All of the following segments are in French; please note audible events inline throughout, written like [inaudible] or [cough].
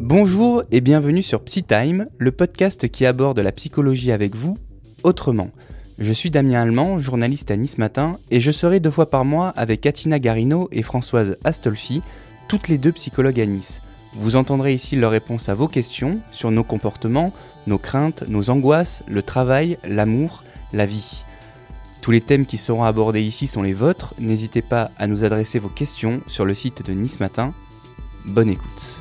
Bonjour et bienvenue sur PsyTime, le podcast qui aborde la psychologie avec vous autrement. Je suis Damien Allemand, journaliste à Nice Matin, et je serai deux fois par mois avec Atina Garino et Françoise Astolfi, toutes les deux psychologues à Nice. Vous entendrez ici leurs réponses à vos questions sur nos comportements, nos craintes, nos angoisses, le travail, l'amour, la vie. Tous les thèmes qui seront abordés ici sont les vôtres, n'hésitez pas à nous adresser vos questions sur le site de Nice Matin. Bonne écoute.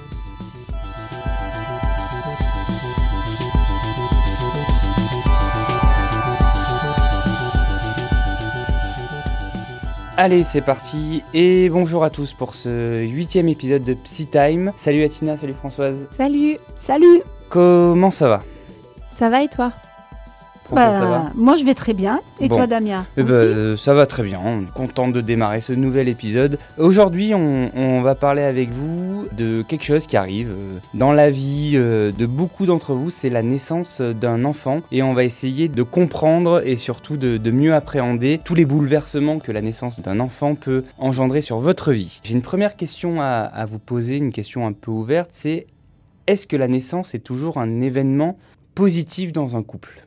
Allez, c'est parti et bonjour à tous pour ce huitième épisode de Psy Time. Salut Atina, salut Françoise. Salut Salut Comment ça va? Ça va et toi? Ça va Moi je vais très bien. Et Bon. toi Damien Eh ben, euh, ça va très bien, content de démarrer ce nouvel épisode. Aujourd'hui, on, on va parler avec vous de quelque chose qui arrive euh, dans la vie euh, de beaucoup d'entre vous, c'est la naissance d'un enfant. Et on va essayer de comprendre et surtout de, de mieux appréhender tous les bouleversements que la naissance d'un enfant peut engendrer sur votre vie. J'ai une première question à, à vous poser, une question un peu ouverte, c'est est-ce que la naissance est toujours un événement positif dans un couple?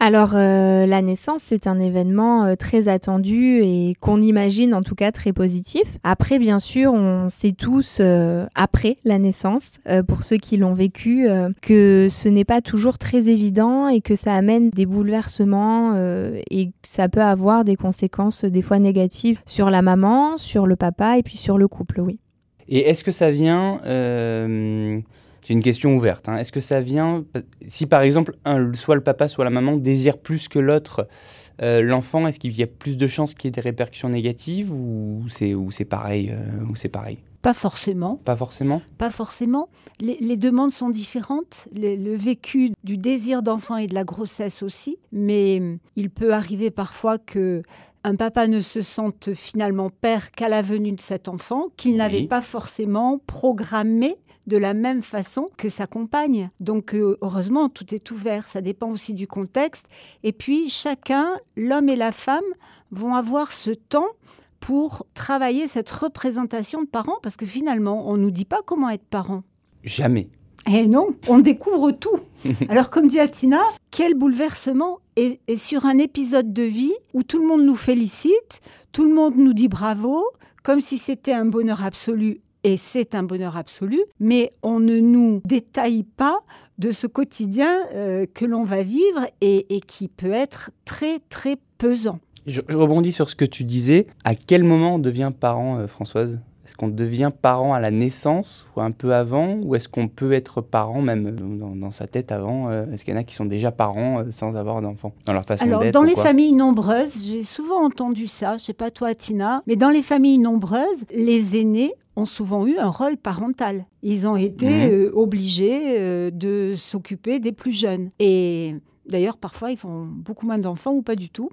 Alors euh, la naissance c'est un événement euh, très attendu et qu'on imagine en tout cas très positif. Après bien sûr on sait tous euh, après la naissance, pour ceux qui l'ont vécu, que ce n'est pas toujours très évident et que ça amène des bouleversements et ça peut avoir des conséquences des fois négatives sur la maman, sur le papa et puis sur le couple, oui. Et est-ce que ça vient, c'est une question ouverte, hein, est-ce que ça vient, si par exemple, un, soit le papa, soit la maman désire plus que l'autre euh, l'enfant, est-ce qu'il y a plus de chances qu'il y ait des répercussions négatives ou c'est ou c'est pareil, euh, ou c'est pareil? Pas forcément, Pas forcément? Pas forcément. Les, les demandes sont différentes, le, le vécu du désir d'enfant et de la grossesse aussi, mais hum, il peut arriver parfois que un papa ne se sente finalement père qu'à la venue de cet enfant, qu'il n'avait pas forcément programmé de la même façon que sa compagne. Donc euh, heureusement, tout est ouvert, ça dépend aussi du contexte. Et puis chacun, l'homme et la femme, vont avoir ce temps pour travailler cette représentation de parents, parce que finalement, on ne nous dit pas comment être parent. Jamais. Eh non, on découvre tout. [laughs] Alors comme dit Atina, quel bouleversement et, et sur un épisode de vie où tout le monde nous félicite, tout le monde nous dit bravo, comme si c'était un bonheur absolu, et c'est un bonheur absolu, mais on ne nous détaille pas de ce quotidien euh, que l'on va vivre et, qui peut être très très pesant. Je, je rebondis sur ce que tu disais. À quel moment on devient parent, euh, Françoise? Est-ce qu'on devient parent à la naissance ou un peu avant Ou est-ce qu'on peut être parent même euh, dans, dans sa tête avant euh, Est-ce qu'il y en a qui sont déjà parents euh, sans avoir d'enfants Dans leur façon Alors, dans les familles nombreuses, j'ai souvent entendu ça, je sais pas toi, Tina, mais dans les familles nombreuses, les aînés ont souvent eu un rôle parental. Ils ont été euh, obligés de s'occuper des plus jeunes. Et d'ailleurs, parfois, ils font beaucoup moins d'enfants ou pas du tout.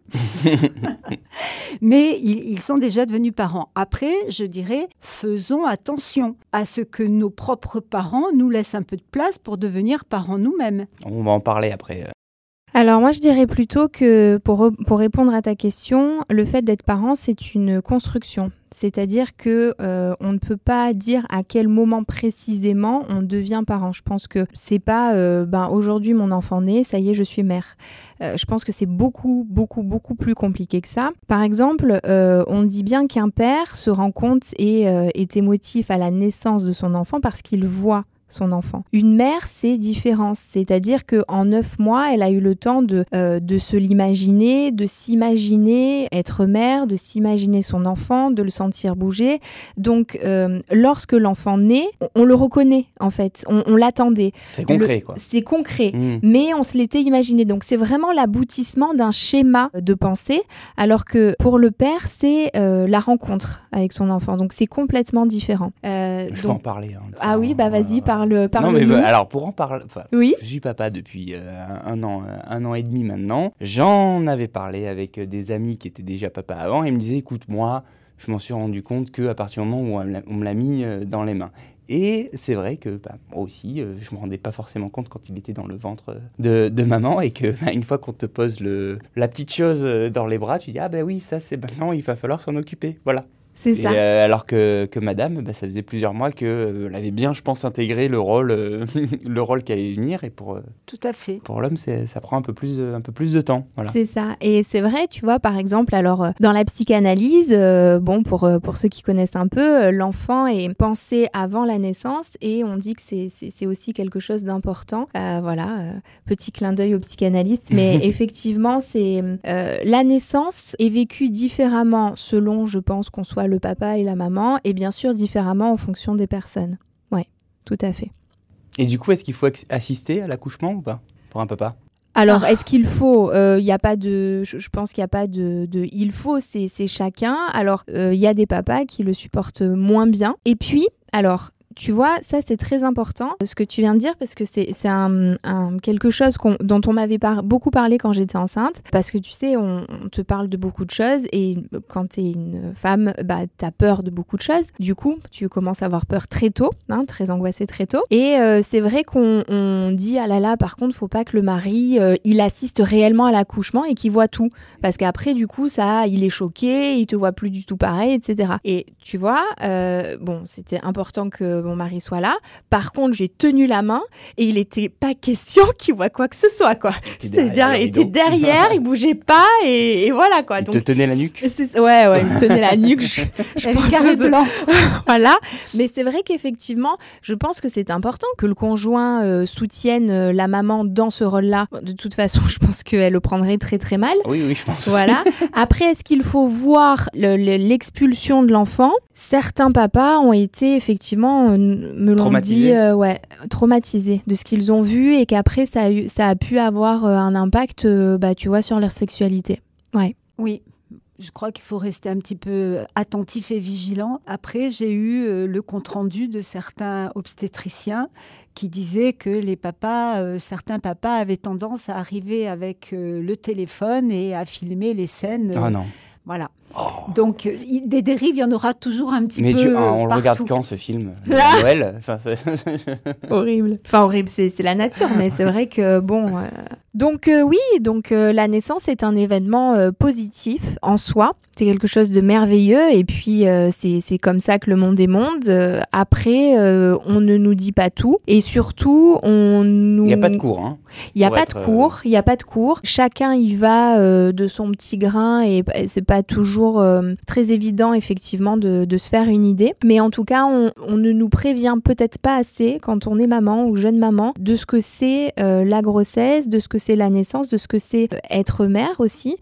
[laughs] mais ils, sont déjà devenus parents. Après, je dirais, faisons attention à ce que nos propres parents nous laissent un peu de place pour devenir parents nous-mêmes. On va en parler après. Alors moi je dirais plutôt que pour, pour répondre à ta question, le fait d'être parent c'est une construction. C'est-à-dire que euh, on ne peut pas dire à quel moment précisément on devient parent. Je pense que c'est pas euh, ben aujourd'hui mon enfant naît, ça y est je suis mère. Euh, je pense que c'est beaucoup beaucoup beaucoup plus compliqué que ça. Par exemple, euh, on dit bien qu'un père se rend compte et euh, est émotif à la naissance de son enfant parce qu'il voit son enfant. Une mère, c'est différent, c'est-à-dire que en neuf mois, elle a eu le temps de, euh, de se l'imaginer, de s'imaginer être mère, de s'imaginer son enfant, de le sentir bouger. Donc, euh, lorsque l'enfant naît, on, on le reconnaît en fait, on, on l'attendait. C'est concret, Le- quoi. C'est concret. Mmh. Mais on se l'était imaginé. Donc c'est vraiment l'aboutissement d'un schéma de pensée, alors que pour le père, c'est euh, la rencontre avec son enfant. Donc c'est complètement différent. Je peux en parler. hein, Ah oui, bah vas-y, parle, Non, parle mais nous. bah, alors pour en parler, Oui. je suis papa depuis euh, un, an, euh, un an et demi maintenant. J'en avais parlé avec euh, des amis qui étaient déjà papa avant et ils me disaient, écoute, moi, je m'en suis rendu compte que à partir du moment où on me l'a- mis euh, dans les mains. Et c'est vrai que bah, moi aussi, euh, je me rendais pas forcément compte quand il était dans le ventre de, de maman et que bah, une fois qu'on te pose le, la petite chose euh, dans les bras, tu dis ah ben oui, ça c'est maintenant, il va falloir s'en occuper. Voilà. C'est ça. euh, alors que, que madame, bah, ça faisait plusieurs mois qu'elle avait bien, je pense, intégré le rôle, euh, [laughs] le rôle qu'elle allait venir. Et pour, euh, Tout à fait. pour l'homme, ça prend un peu plus, de- un peu plus de temps. Voilà. C'est ça. Et c'est vrai, tu vois, par exemple, alors euh, dans la psychanalyse, euh, bon, pour, euh, pour ceux qui connaissent un peu, euh, l'enfant est pensé avant la naissance et on dit que c'est- aussi quelque chose d'important. Euh, voilà, euh, petit clin d'œil aux psychanalystes. Mais [laughs] effectivement, c'est euh, la naissance est vécue différemment selon, je pense, qu'on soit le papa et la maman, et bien sûr différemment en fonction des personnes. Ouais, tout à fait. Et du coup, est-ce qu'il faut assister à l'accouchement ou pas Pour un papa? Alors, est-ce qu'il faut Il n'y a pas de. Je, pense qu'il n'y a pas de, de il faut, c'est c'est chacun. Alors, euh, il y a des papas qui le supportent moins bien. Et puis, alors. Tu vois, ça c'est très important ce que tu viens de dire parce que c'est un, un- quelque chose dont on m'avait beaucoup parlé quand j'étais enceinte. Parce que tu sais, on, te parle de beaucoup de choses et quand tu es une femme, bah, tu as peur de beaucoup de choses. Du coup, tu commences à avoir peur très tôt, hein, très angoissée très tôt. Et euh, c'est vrai qu'on on dit, ah là là, par contre, faut pas que le mari, euh, il assiste réellement à l'accouchement et qu'il voit tout. Parce qu'après, du coup, ça, il est choqué, il te voit plus du tout pareil, etc. Et tu vois, euh, bon, c'était important que mon mari soit là. Par contre, j'ai tenu la main et il était pas question qu'il voit quoi que ce soit, quoi. C'est-à-dire, il était derrière, il bougeait pas et, et voilà, quoi. Il Donc, te tenait la nuque c'est- ouais, ouais, il [laughs] me tenait la nuque. Je, [laughs] je pense carré blanc. [laughs] voilà. Mais c'est vrai qu'effectivement, je pense que c'est important que le conjoint euh, soutienne euh, la maman dans ce rôle-là. De toute façon, je pense qu'elle le prendrait très très mal. Oui, oui, je pense. aussi. Voilà. Après, est-ce qu'il faut voir le- le- l'expulsion de l'enfant? Certains papas ont été effectivement, euh, me l'ont Traumatisés. dit, euh, ouais, traumatisés de ce qu'ils ont vu et qu'après ça a, eu, ça a pu avoir euh, un impact, euh, bah, tu vois, sur leur sexualité. Oui. Je crois qu'il faut rester un petit peu attentif et vigilant. Après, j'ai eu le compte-rendu de certains obstétriciens qui disaient que les papas, euh, certains papas avaient tendance à arriver avec euh, le téléphone et à filmer les scènes. Ah non. Voilà. Donc, euh, il- des dérives, il y en aura toujours un petit Mais peu. tu- ah, on le partout. regarde quand ce film [laughs] À Noël? Enfin, Horrible. Enfin, horrible, c'est c'est la nature, mais c'est vrai que, bon. euh, Donc, euh, oui, donc euh, la naissance est un événement euh, positif en soi. C'est quelque chose de merveilleux, et puis c'est comme ça que le monde est monde. Après, on ne nous dit pas tout, et surtout, on nous. Il n'y a pas de cours. Hein. Il n'y a pas être, de cours, il n'y a pas de cours. Chacun y va de son petit grain et c'est pas toujours très évident effectivement de, de se faire une idée. Mais en tout cas, on, on ne nous prévient peut-être pas assez quand on est maman ou jeune maman de ce que c'est la grossesse, de ce que c'est la naissance, de ce que c'est euh, être mère aussi.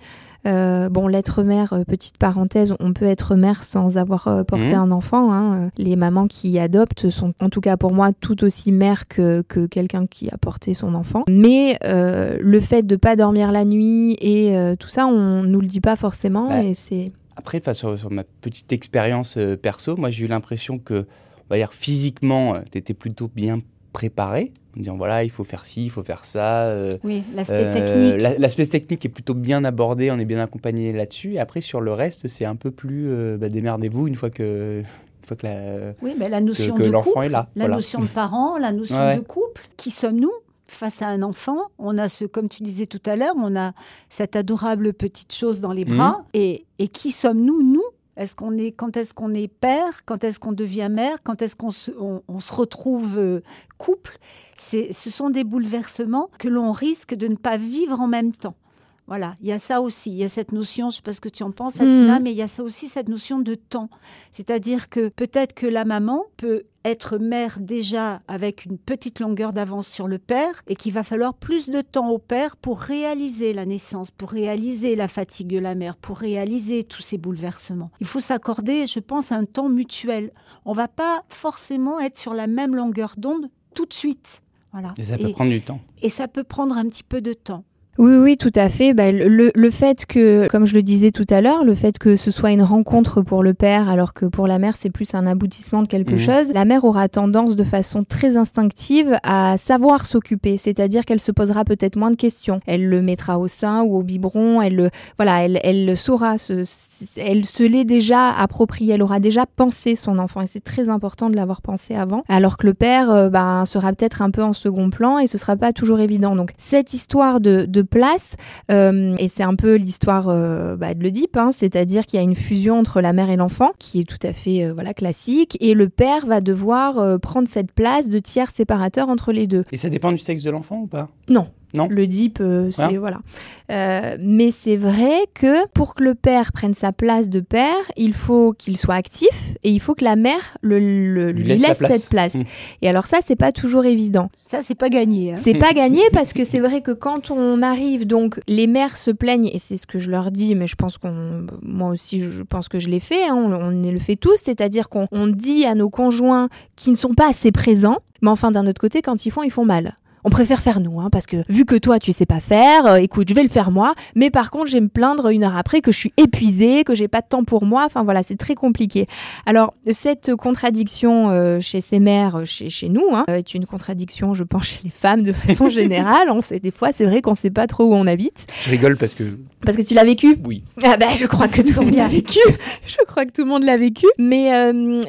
Euh, bon, l'être mère, euh, petite parenthèse, on peut être mère sans avoir euh, porté Mhm. un enfant. hein. Les mamans qui adoptent sont, en tout cas pour moi, tout aussi mères que, que quelqu'un qui a porté son enfant. Mais euh, le fait de pas dormir la nuit et tout ça, on nous le dit pas forcément. Ouais. Et c'est Après, sur, sur ma petite expérience perso, moi j'ai eu l'impression que, on va dire, physiquement, tu étais plutôt bien préparé. En disant, voilà, il faut faire ci, il faut faire ça. euh, Oui, l'aspect euh, technique. la- L'aspect technique est plutôt bien abordé, on est bien accompagné là-dessus. Et après, sur le reste, c'est un peu plus euh, bah, démerdez-vous une fois que, une fois que la, Oui, mais la notion que de l'enfant couple, est là, la voilà. notion de parent, la notion Ouais. de couple. Qui sommes-nous face à un enfant? On a ce, comme tu disais tout à l'heure, on a cette adorable petite chose dans les Mhm. bras. Et, et qui sommes-nous, nous est-ce qu'on est, quand est-ce qu'on est père Quand est-ce qu'on devient mère Quand est-ce qu'on se, on, on se retrouve euh, couple C'est, Ce sont des bouleversements que l'on risque de ne pas vivre en même temps. Voilà, il y a ça aussi, il y a cette notion, je ne sais pas ce que tu en penses, Atina, Mhm. mais il y a ça aussi, cette notion de temps. C'est-à-dire que peut-être que la maman peut être mère déjà avec une petite longueur d'avance sur le père et qu'il va falloir plus de temps au père pour réaliser la naissance, pour réaliser la fatigue de la mère, pour réaliser tous ces bouleversements. Il faut s'accorder, je pense, un temps mutuel. On va pas forcément être sur la même longueur d'onde tout de suite. Voilà. Et ça peut Et- prendre du temps. et ça peut prendre un petit peu de temps. Oui, oui, tout à fait. Bah, le, le, fait que, comme je le disais tout à l'heure, le fait que ce soit une rencontre pour le père, alors que pour la mère, c'est plus un aboutissement de quelque mmh. chose, la mère aura tendance de façon très instinctive à savoir s'occuper, c'est-à-dire qu'elle se posera peut-être moins de questions. Elle le mettra au sein ou au biberon, elle le, voilà, elle, elle saura, se, elle se l'est déjà approprié, elle aura déjà pensé son enfant et c'est très important de l'avoir pensé avant, alors que le père euh, bah, sera peut-être un peu en second plan et ce sera pas toujours évident. Donc cette histoire de, de place. Euh, et c'est un peu l'histoire euh, bah, de l'Oedipe, hein, c'est-à-dire qu'il y a une fusion entre la mère et l'enfant, qui est tout à fait euh, voilà classique, et le père va devoir prendre cette place de tiers séparateur entre les deux. Et ça dépend du sexe de l'enfant ou pas? Non, le DIP, euh, c'est voilà. Euh, mais c'est vrai que pour que le père prenne sa place de père, il faut qu'il soit actif et il faut que la mère le, lui, laisse, cette place. Mmh. Et alors ça, c'est pas toujours évident. Ça, c'est pas gagné. Hein. C'est pas [laughs] gagné parce que c'est vrai que quand on arrive, donc les mères se plaignent et c'est ce que je leur dis, mais je pense qu'on, moi aussi, je pense que je l'ai fait. Hein, on, on, le fait tous, c'est-à-dire qu'on dit à nos conjoints qui ne sont pas assez présents. Mais enfin, d'un autre côté, quand ils font, ils font mal on préfère faire nous, hein, parce que vu que toi tu sais pas faire, euh, écoute, je vais le faire moi. Mais par contre, je vais me plaindre une heure après que je suis épuisée, que j'ai pas de temps pour moi. Enfin voilà, c'est très compliqué. Alors cette contradiction euh, chez ces mères, euh, chez, chez nous, hein, est une contradiction, je pense, chez les femmes de [laughs] façon générale. on sait des fois, c'est vrai qu'on sait pas trop où on habite. Je rigole parce que parce que tu l'as vécu? Oui. Ah bah, je crois que tout le monde l'a vécu. [laughs] je crois que tout le monde l'a vécu. Mais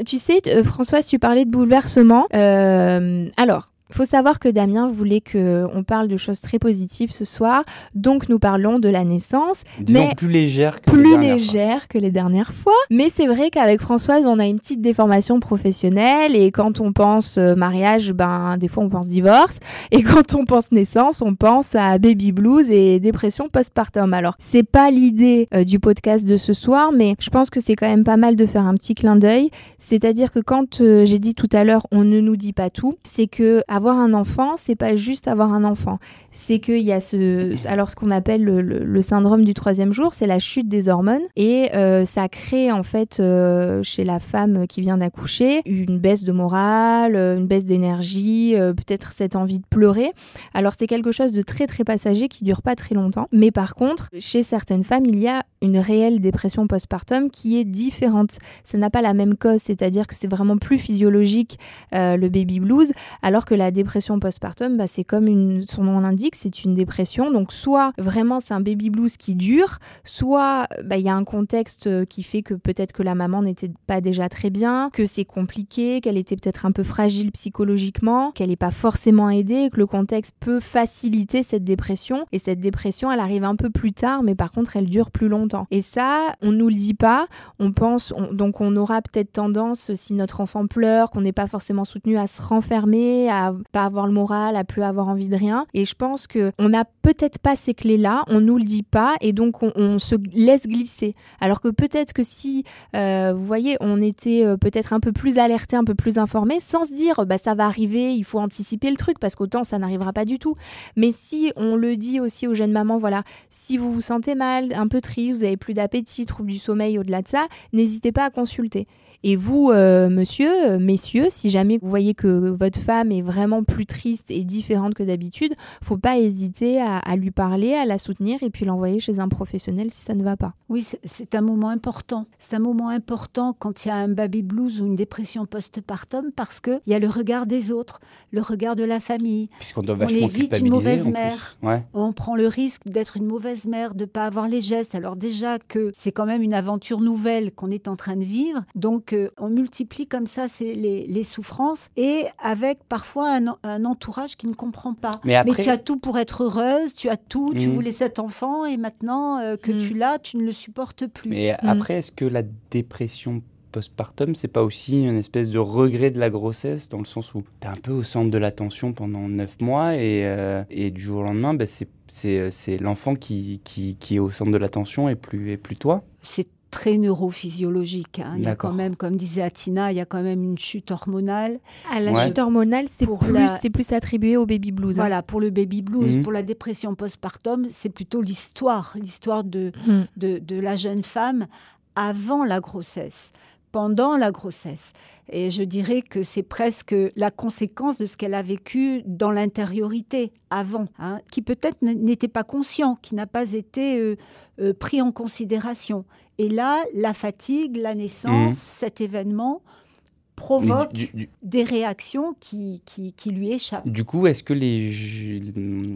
tu sais, Françoise, tu parlais de bouleversement. alors faut savoir que Damien voulait qu'on parle de choses très positives ce soir, donc nous parlons de la naissance, mais plus légère que plus les légère que les dernières fois. Mais c'est vrai qu'avec Françoise, on a une petite déformation professionnelle et quand on pense euh, mariage, ben des fois on pense divorce et [laughs] quand on pense naissance, on pense à baby blues et dépression postpartum. Alors c'est pas l'idée euh, du podcast de ce soir, mais je pense que c'est quand même pas mal de faire un petit clin d'œil. C'est-à-dire que quand euh, j'ai dit tout à l'heure, on ne nous dit pas tout, c'est que avoir un enfant, c'est pas juste avoir un enfant. C'est qu'il y a ce, alors ce qu'on appelle le, syndrome du troisième jour, c'est la chute des hormones et euh, ça crée en fait euh, chez la femme qui vient d'accoucher une baisse de morale, euh, une baisse d'énergie, peut-être cette envie de pleurer. Alors c'est quelque chose de très très passager qui dure pas très longtemps. Mais par contre, chez certaines femmes, il y a une réelle dépression postpartum qui est différente. Ça n'a pas la même cause, c'est-à-dire que c'est vraiment plus physiologique le baby blues, alors que la dépression postpartum, bah, c'est comme une, son nom l'indique, c'est une dépression. Donc soit vraiment c'est un baby blues qui dure, soit bah, il y a un contexte euh, qui fait que peut-être que la maman n'était pas déjà très bien, que c'est compliqué, qu'elle était peut-être un peu fragile psychologiquement, qu'elle n'est pas forcément aidée, que le contexte peut faciliter cette dépression. Et cette dépression, elle arrive un peu plus tard, mais par contre, elle dure plus longtemps. Et ça, on nous le dit pas. On pense, donc on aura peut-être tendance, si notre enfant pleure, qu'on n'est pas forcément soutenu, à se renfermer, à pas avoir le moral, à plus avoir envie de rien. Et je pense que on n'a peut-être pas ces clés-là, on nous le dit pas, et donc on, se laisse glisser. Alors que peut-être que si, euh, vous voyez, on était euh, peut-être un peu plus alerté, un peu plus informé, sans se dire, bah ça va arriver, il faut anticiper le truc, parce qu'autant ça n'arrivera pas du tout. Mais si on le dit aussi aux jeunes mamans, voilà, si vous vous sentez mal, un peu triste, vous avez plus d'appétit, trouble du sommeil, au-delà de ça, n'hésitez pas à consulter. Et vous, euh, monsieur, euh, messieurs, si jamais vous voyez que votre femme est vraiment plus triste et différente que d'habitude, faut pas hésiter à, lui parler, à la soutenir et puis l'envoyer chez un professionnel si ça ne va pas. Oui, c'est un moment important. C'est un moment important quand il y a un baby blues ou une dépression postpartum parce qu'il y a le regard des autres, le regard de la famille. Puisqu'on doit on évite une mauvaise mère. On prend le risque d'être une mauvaise mère, de ne pas avoir les gestes. Alors déjà que c'est quand même une aventure nouvelle qu'on est en train de vivre. Donc on multiplie comme ça les, souffrances et avec parfois un, entourage qui ne comprend pas. Mais, tu as tout pour être heureuse, tu as tout, tu mmh. voulais cet enfant et maintenant euh, que mmh. tu l'as, tu ne le supportes plus. Mais mmh. après, est-ce que la dépression postpartum, c'est pas aussi une espèce de regret de la grossesse dans le sens où tu es un peu au centre de l'attention pendant neuf mois et, euh, du jour au lendemain, bah, c'est l'enfant qui, qui, est au centre de l'attention et plus, et plus toi? C'est très neurophysiologique. Hein. Il y a quand même, comme disait Atina, il y a quand même une chute hormonale. Ah, la chute hormonale, c'est plus, plus attribué au baby blues. Hein. Voilà, pour le baby blues, mhm. pour la dépression postpartum, c'est plutôt l'histoire, l'histoire de, mhm. de, de, la jeune femme avant la grossesse pendant la grossesse. Et je dirais que c'est presque la conséquence de ce qu'elle a vécu dans l'intériorité avant, hein, qui peut-être n'était pas conscient, qui n'a pas été euh, euh, pris en considération. Et là, la fatigue, la naissance, mmh. cet événement provoque des réactions qui, qui, lui échappent. Du coup, est-ce que les,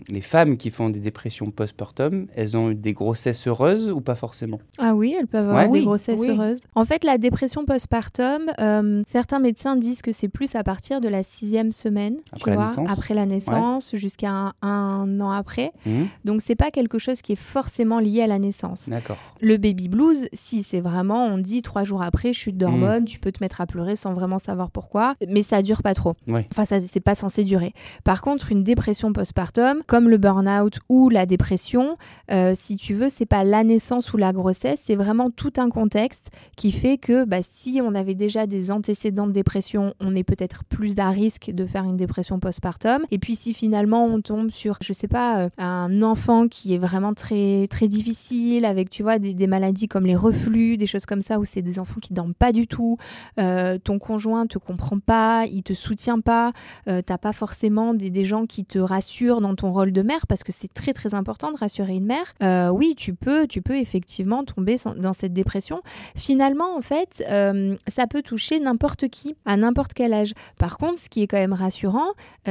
les femmes qui font des dépressions postpartum, elles ont eu des grossesses heureuses ou pas forcément? Ah oui, elles peuvent avoir des grossesses heureuses. En fait, la dépression postpartum, euh, certains médecins disent que c'est plus à partir de la sixième semaine, après, tu la, vois, naissance. après la naissance, jusqu'à un, an après. Donc, mmh. Donc, c'est pas quelque chose qui est forcément lié à la naissance. D'accord. Le baby blues, si c'est vraiment, on dit trois jours après, chute d'hormones, mmh. tu peux te mettre à pleurer sans vraiment savoir pourquoi, mais ça dure pas trop. Enfin, ça c'est pas censé durer. Par contre, une dépression postpartum, comme le burn-out ou la dépression, euh, si tu veux, c'est pas la naissance ou la grossesse, c'est vraiment tout un contexte qui fait que bah, si on avait déjà des antécédents de dépression, on est peut-être plus à risque de faire une dépression postpartum. Et puis si finalement on tombe sur, je sais pas, euh, un enfant qui est vraiment très très difficile avec, tu vois, des, des maladies comme les reflux, des choses comme ça où c'est des enfants qui dorment pas du tout, euh, ton conjoint conjoint te comprend pas, il te soutient pas, euh, t'as pas forcément des, gens qui te rassurent dans ton rôle de mère parce que c'est très très important de rassurer une mère. Euh, oui, tu peux, tu peux effectivement tomber dans cette dépression. Finalement, en fait, euh, ça peut toucher n'importe qui à n'importe quel âge. Par contre, ce qui est quand même rassurant,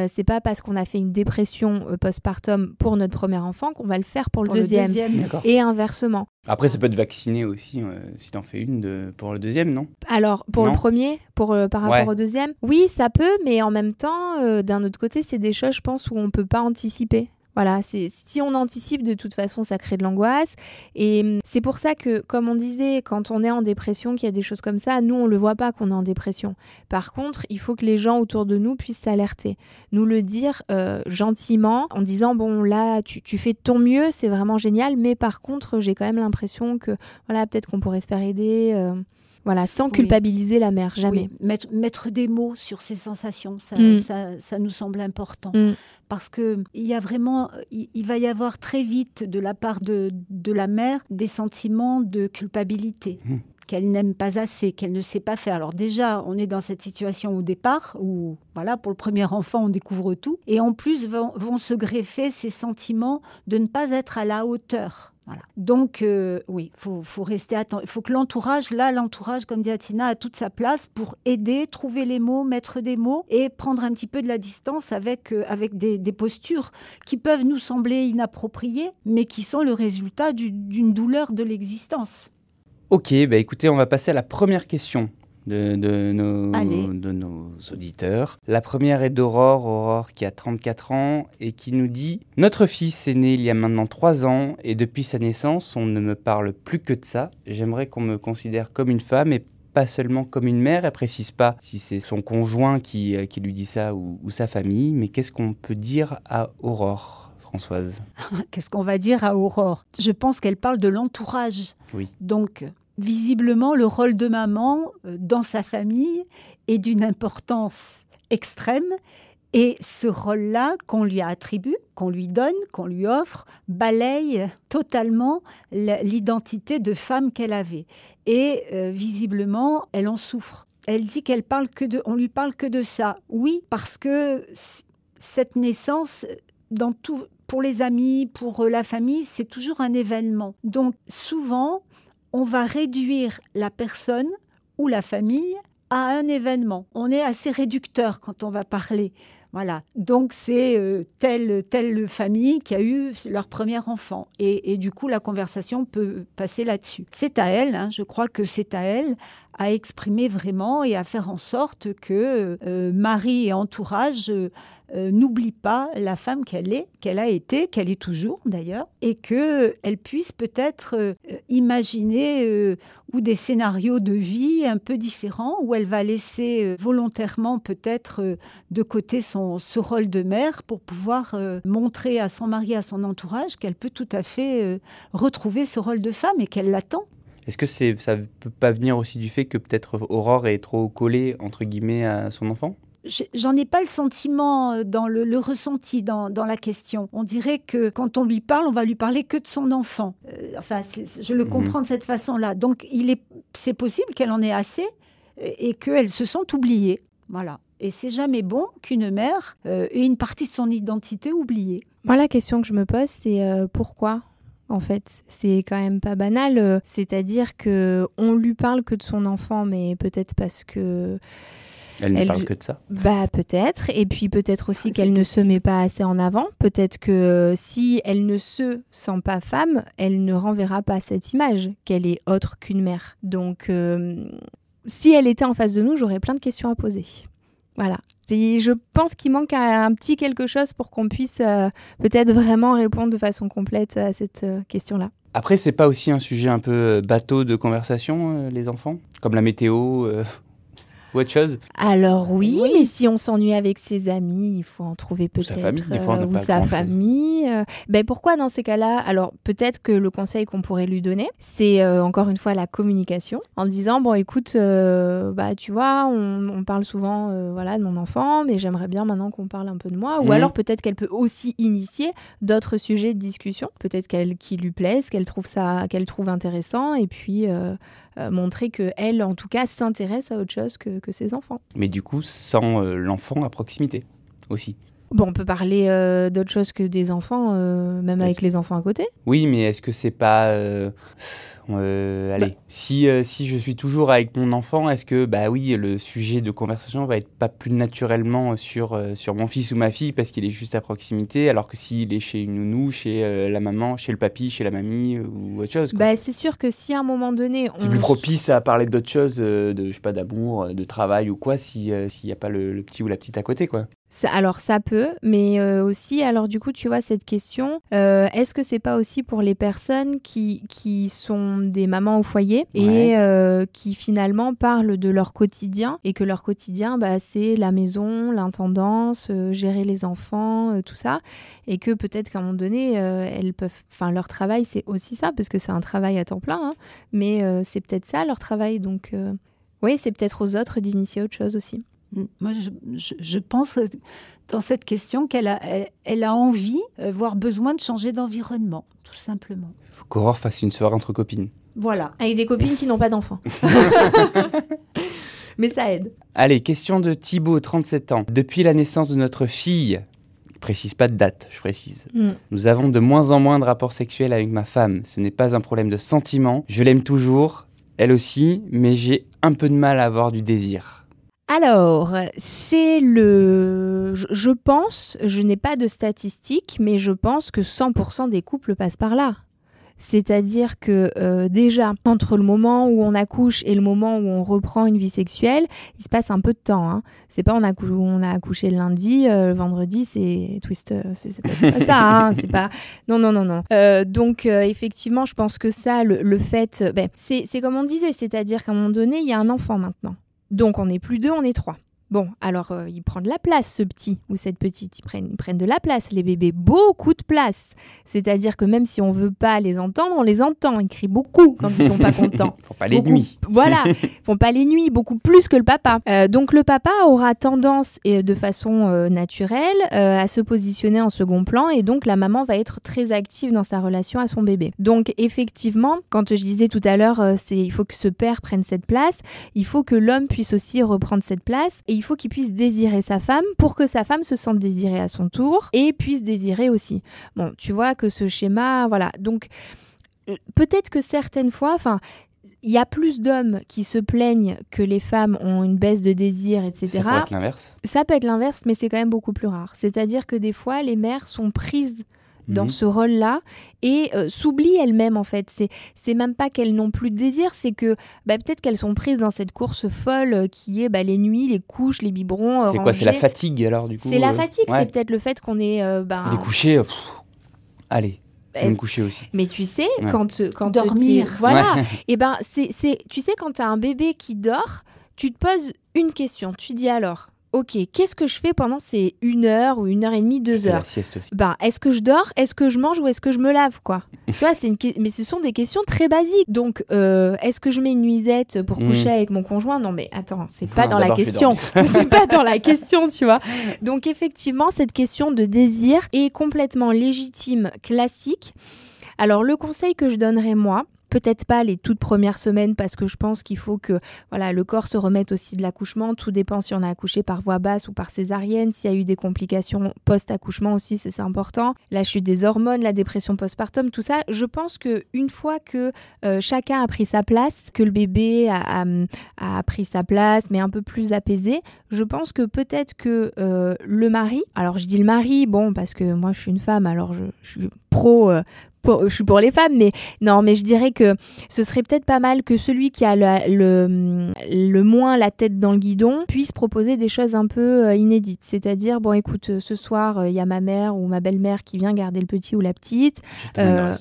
c'est pas parce qu'on a fait une dépression postpartum pour notre premier enfant qu'on va le faire pour le deuxième. Le deuxième. Et inversement. Après, ça peut être vacciné aussi euh, si tu en fais une de, pour le deuxième, non? Alors, pour le premier, pour, euh, par rapport au deuxième, oui, ça peut, mais en même temps, euh, d'un autre côté, c'est des choses, je pense, où on ne peut pas anticiper. Voilà, si on anticipe, de toute façon, ça crée de l'angoisse. Et hum, c'est pour ça que, comme on disait, quand on est en dépression, qu'il y a des choses comme ça, nous, on ne le voit pas qu'on est en dépression. Par contre, il faut que les gens autour de nous puissent s'alerter, nous le dire euh, gentiment, en disant, bon, là, tu, fais de ton mieux, c'est vraiment génial, mais par contre, j'ai quand même l'impression que, voilà, peut-être qu'on pourrait se faire aider. Euh, voilà, sans culpabiliser la mère, jamais. Mettre, des mots sur ces sensations, ça, mm. ça, nous semble important. Mm. Parce que il y a vraiment, il, va y avoir très vite de la part de, de la mère des sentiments de culpabilité. Mm. qu'elle n'aime pas assez, qu'elle ne sait pas faire. Alors déjà, on est dans cette situation au départ où, voilà, pour le premier enfant, on découvre tout. Et en plus, vont, vont se greffer ces sentiments de ne pas être à la hauteur donc, euh, oui, il faut, rester attentif. Il faut que l'entourage, là, l'entourage, comme dit Atina, a toute sa place pour aider, trouver les mots, mettre des mots et prendre un petit peu de la distance avec, euh, avec des, postures qui peuvent nous sembler inappropriées, mais qui sont le résultat d'une douleur de l'existence. Ok, bah écoutez, on va passer à la première question de, nos, de nos auditeurs. La première est d'Aurore, Aurore qui a 34 ans et qui nous dit Notre fils est né il y a maintenant 3 ans et depuis sa naissance, on ne me parle plus que de ça. J'aimerais qu'on me considère comme une femme et pas seulement comme une mère. Elle précise pas si c'est son conjoint qui, euh, qui lui dit ça ou, ou sa famille, mais qu'est-ce qu'on peut dire à Aurore Françoise? [laughs] Qu'est-ce qu'on va dire à Aurore? Je pense qu'elle parle de l'entourage. Oui. Donc, visiblement, le rôle de maman euh, dans sa famille est d'une importance extrême. Et ce rôle-là qu'on lui attribue, qu'on lui donne, qu'on lui offre, balaye totalement l'identité de femme qu'elle avait. Et euh, visiblement, elle en souffre. Elle dit qu'elle parle que de, on lui parle que de ça. Oui, parce que cette naissance, dans tout, pour les amis, pour euh, la famille, c'est toujours un événement. Donc souvent, on va réduire la personne ou la famille à un événement. On est assez réducteur quand on va parler. Voilà. Donc c'est euh, telle telle famille qui a eu leur premier enfant et, du coup la conversation peut passer là-dessus. C'est à elle, hein, je crois que c'est à elle à exprimer vraiment et à faire en sorte que euh, Marie et entourage euh, euh, n'oublie pas la femme qu'elle est, qu'elle a été, qu'elle est toujours d'ailleurs, et qu'elle puisse peut-être euh, imaginer euh, ou des scénarios de vie un peu différents, où elle va laisser volontairement peut-être de côté son, ce rôle de mère pour pouvoir montrer à son mari, à son entourage qu'elle peut tout à fait retrouver ce rôle de femme et qu'elle l'attend. Est-ce que c'est, ça peut pas venir aussi du fait que peut-être Aurore est trop collée entre guillemets à son enfant? J'en ai pas le sentiment euh, dans le, ressenti dans, la question. On dirait que quand on lui parle, on va lui parler que de son enfant. Euh, enfin, je le mhm. comprends de cette façon-là. Donc, il est, c'est possible qu'elle en ait assez, et, et qu'elles se sentent oubliées. Voilà. Et c'est jamais bon qu'une mère euh, ait une partie de son identité oubliée. Moi, la question que je me pose, c'est euh, pourquoi en fait, c'est quand même pas banal. euh, C'est-à-dire que on lui parle que de son enfant, mais peut-être parce que Elle ne Elle- parle que de ça. Bah peut-être, et puis peut-être aussi C'est qu'elle ne se met pas assez en avant. Peut-être que euh, si elle ne se sent pas femme, elle ne renverra pas cette image qu'elle est autre qu'une mère. Donc euh, si elle était en face de nous, j'aurais plein de questions à poser. Voilà. Et je pense qu'il manque un, un petit quelque chose pour qu'on puisse euh, peut-être vraiment répondre de façon complète à cette euh, question-là. Après, c'est pas aussi un sujet un peu bateau de conversation, euh, les enfants? Comme la météo euh, ou autre chose Alors oui, Oui. mais si on s'ennuie avec ses amis, il faut en trouver peut-être. sa famille, des fois, on euh, ou pas sa famille. euh, ben pourquoi dans ces cas-là? Alors peut-être que le conseil qu'on pourrait lui donner, c'est euh, encore une fois la communication, en disant bon écoute, euh, bah tu vois, on, on parle souvent euh, voilà de mon enfant, mais j'aimerais bien maintenant qu'on parle un peu de moi. Ou Mhm. alors peut-être qu'elle peut aussi initier d'autres sujets de discussion, peut-être qu'elle qui lui plaisent, qu'elle trouve ça, qu'elle trouve intéressant, et puis euh, montrer que elle en tout cas s'intéresse à autre chose que, que ses enfants. Mais du coup, sans euh, l'enfant à proximité aussi. Bon, on peut parler euh, d'autre chose que des enfants, euh, même avec les enfants à côté. Oui, mais est-ce que c'est pas. Euh, euh, allez, si, euh, si je suis toujours avec mon enfant, est-ce que, bah oui, le sujet de conversation va être pas plus naturellement sur, euh, sur mon fils ou ma fille parce qu'il est juste à proximité, alors que s'il est chez une nounou, chez la maman, chez le papy, chez la mamie ou autre chose quoi. Bah, c'est sûr que si à un moment donné, C'est on plus propice à parler d'autres choses, de, je sais pas, d'amour, de travail ou quoi, si, s'il n'y a pas le, le petit ou la petite à côté, quoi. Ça- alors ça peut, mais euh, aussi, alors du coup, tu vois cette question, euh, est-ce que c'est pas aussi pour les personnes qui, qui sont des mamans au foyer Ouais. et euh, qui finalement parlent de leur quotidien et que leur quotidien, bah, c'est la maison, l'intendance, gérer les enfants, tout ça, et que peut-être qu'à un moment donné, elles peuvent, enfin leur travail, c'est aussi ça parce que c'est un travail à temps plein, hein, mais c'est peut-être ça leur travail, donc oui, c'est peut-être aux autres d'initier autre chose aussi. Mm. Moi, je, je- je pense dans cette question qu'elle a, elle, elle a envie, euh, voire besoin de changer d'environnement, tout simplement. Faut qu'Aurore fasse une soirée entre copines. Voilà. Avec des copines qui n'ont pas d'enfants. [laughs] Mais ça aide. Allez, question de Thibaut, 37 ans. Depuis la naissance de notre fille, je précise pas de date, je précise. Nous avons de moins en moins de rapports sexuels avec ma femme. Ce n'est pas un problème de sentiment. Je l'aime toujours, elle aussi, mais j'ai un peu de mal à avoir du désir. Alors, c'est le... Je, pense, je n'ai pas de statistiques, mais je pense que 100% des couples passent par là. C'est-à-dire que euh, déjà, entre le moment où on accouche et le moment où on reprend une vie sexuelle, il se passe un peu de temps. Hein. C'est pas on a, accouché le lundi, euh, le vendredi, c'est twist. euh, C'est pas, pas ça. Hein. C'est pas. Non, non, non, non. Donc, effectivement, je pense que ça, le, fait. ben, c'est comme on disait, c'est-à-dire qu'à un moment donné, il y a un enfant maintenant. Donc, on n'est plus deux, on est trois. Bon, alors euh, il prend de la place, ce petit ou cette petite. Ils prennent, ils prennent de la place, les bébés. Beaucoup de place. C'est-à-dire que même si on veut pas les entendre, on les entend. Ils crient beaucoup quand ils sont pas [laughs] contents. Faut pas les Beaucoup- nuits. Voilà, ils font pas les nuits, beaucoup plus que le papa. Euh, donc le papa aura tendance, et de façon euh, naturelle, euh, à se positionner en second plan, et donc la maman va être très active dans sa relation à son bébé. Donc effectivement, quand je disais tout à l'heure, euh, c'est il faut que ce père prenne cette place, il faut que l'homme puisse aussi reprendre cette place, et il faut qu'il puisse désirer sa femme pour que sa femme se sente désirée à son tour et puisse désirer aussi. Bon, tu vois que ce schéma, voilà. Donc euh, peut-être que certaines fois, enfin il y a plus d'hommes qui se plaignent que les femmes ont une baisse de désir, etc. Ça pourrait être l'inverse. Ça peut être l'inverse, mais c'est quand même beaucoup plus rare. C'est-à-dire que des fois, les mères sont prises dans Mhm. ce rôle-là et euh, s'oublient elles-mêmes en fait. C'est c'est même pas qu'elles n'ont plus de désir, c'est que bah, peut-être qu'elles sont prises dans cette course folle euh, qui est bah, les nuits, les couches, les biberons. euh, C'est quoi C'est la fatigue alors du coup C'est la euh, fatigue, ouais. c'est peut-être le fait qu'on est. euh, bah, couchers, euh, pff, allez, je vais bah, me coucher aussi. mais tu sais, Ouais. quand, quand Dormir. Voilà. Ouais. [laughs] Et ben, c'est, c'est, tu sais, quand tu as un bébé qui dort, tu te poses une question. Tu dis alors, ok, qu'est-ce que je fais pendant ces une heure ou une heure et demie, deux la heures sieste aussi. ben, est-ce que je dors, est-ce que je mange ou est-ce que je me lave, quoi [laughs] Tu vois, c'est une mais ce sont des questions très basiques. Donc, euh, est-ce que je mets une nuisette pour Mm. coucher avec mon conjoint? Non, mais attends, c'est pas Ah, [laughs] dans la question. [laughs] c'est pas dans la question, tu vois. Donc, effectivement, cette question de désir est complètement légitime, classique. Alors, le conseil que je donnerais moi, peut-être pas les toutes premières semaines parce que je pense qu'il faut que voilà le corps se remette aussi de l'accouchement. Tout dépend si on a accouché par voie basse ou par césarienne, s'il y a eu des complications post-accouchement aussi, c'est important. La chute des hormones, la dépression postpartum, tout ça. Je pense que une fois que euh, chacun a pris sa place, que le bébé a, pris sa place, mais un peu plus apaisé, je pense que peut-être que euh, le mari, alors je dis le mari, bon parce que moi je suis une femme, alors je, je suis pro euh, je suis pour les femmes, mais non, mais je dirais que ce serait peut-être pas mal que celui qui a le, le, moins la tête dans le guidon puisse proposer des choses un peu euh, inédites. C'est-à-dire, bon, écoute, euh, ce soir, euh, il y a ma mère ou ma belle-mère qui vient garder le petit ou la petite.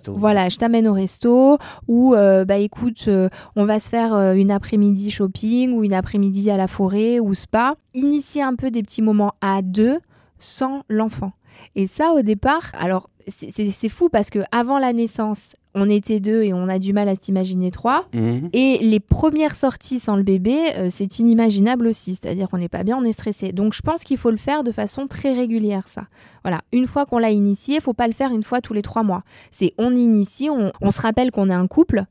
voilà, je t'amène au resto. Ou, bah écoute, on va se faire une après-midi shopping ou une après-midi à la forêt ou spa. Initier un peu des petits moments à deux sans l'enfant. Et ça, au départ, alors c'est fou parce que avant la naissance, on était deux et on a du mal à s'imaginer trois. Mhm. Et les premières sorties sans le bébé, euh, c'est inimaginable aussi. C'est-à-dire qu'on n'est pas bien, on est stressé. Donc je pense qu'il faut le faire de façon très régulière, ça. Voilà. Une fois qu'on l'a initié, il faut pas le faire une fois tous les trois mois. C'est on initie, on, se rappelle qu'on est un couple.